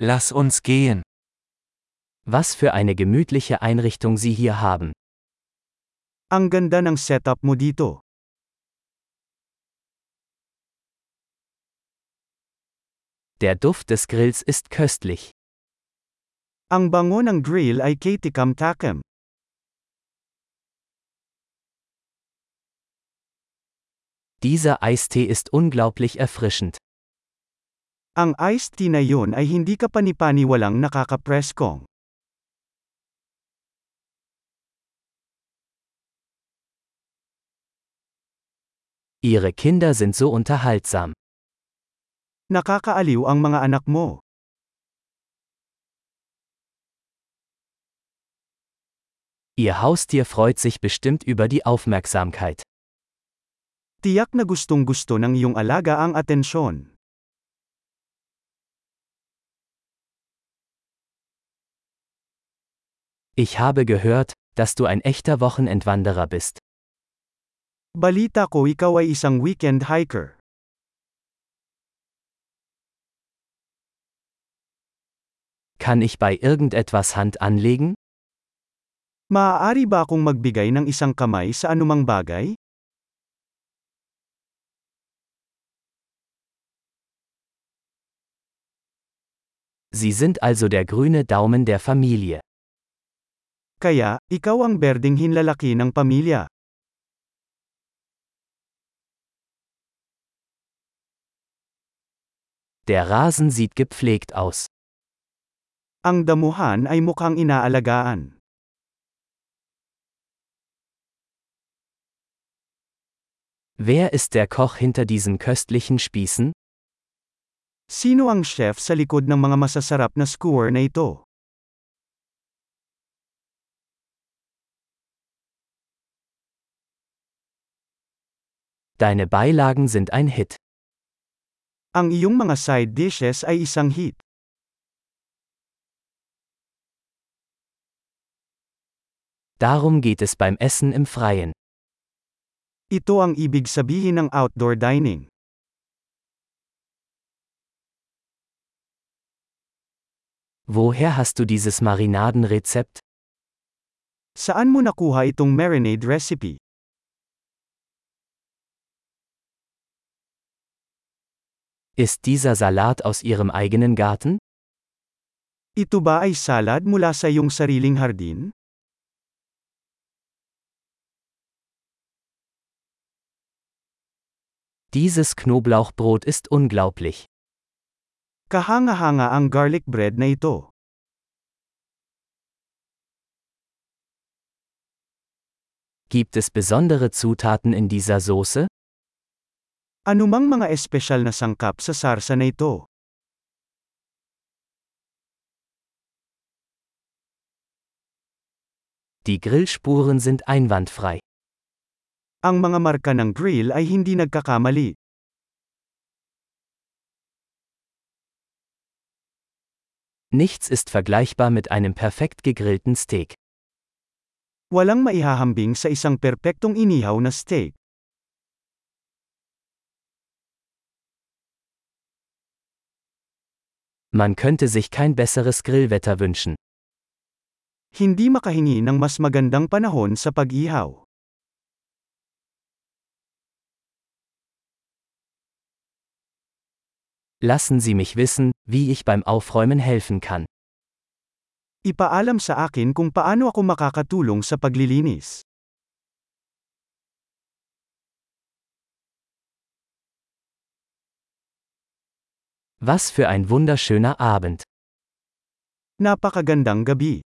Lass uns gehen. Was für eine gemütliche Einrichtung Sie hier haben. Ang ganda ng setup mo dito. Der Duft des Grills ist köstlich. Ang bango ng grill ay kitikam-takem. Dieser Eistee ist unglaublich erfrischend. Ang iced tea na yun ay hindi kapani-paniwalang nakakapreskong. Ihre Kinder sind so unterhaltsam. Nakakaaliw ang mga anak mo. Ihr Haustier freut sich bestimmt über die Aufmerksamkeit. Tiyak na gustong gusto ng iyong alaga ang atensyon. Ich habe gehört, dass du ein echter Wochenendwanderer bist. Balita ko ikaw ay isang weekend hiker. Kann ich bei irgendetwas Hand anlegen? Maaari ba akong magbigay ng isang kamay sa anumang bagay? Sie sind also der grüne Daumen der Familie. Kaya, ikaw ang berdeng hinlalaki ng pamilya. Der Rasen sieht gepflegt aus. Ang damuhan ay mukhang inaalagaan. Wer ist der Koch hinter diesen köstlichen Spießen? Sino ang chef sa likod ng mga masasarap na skewer na ito? Deine Beilagen sind ein Hit. Ang iyong mga side dishes ay isang hit. Darum geht es beim Essen im Freien. Ito ang ibig sabihin ng outdoor dining. Woher hast du dieses Marinadenrezept? Saan mo nakuha itong marinade recipe? Ist dieser Salat aus Ihrem eigenen Garten? Ito ba ay salad mula sa iyong sariling hardin? Dieses Knoblauchbrot ist unglaublich. Kahanga-hanga ang garlic bread na ito. Gibt es besondere Zutaten in dieser Soße? Anumang mga espesyal na sangkap sa sarsa na ito? Die Grillspuren sind einwandfrei. Ang mga marka ng grill ay hindi nagkakamali. Nichts ist vergleichbar mit einem perfekt gegrillten Steak. Walang maihahambing sa isang perpektong inihaw na steak. Man könnte sich kein besseres Grillwetter wünschen. Hindi makahingi ng mas magandang panahon sa pag-ihaw. Lassen Sie mich wissen, wie ich beim Aufräumen helfen kann. Ipaalam sa akin kung paano ako makakatulong sa paglilinis. Was für ein wunderschöner Abend. Napakagandang gabi.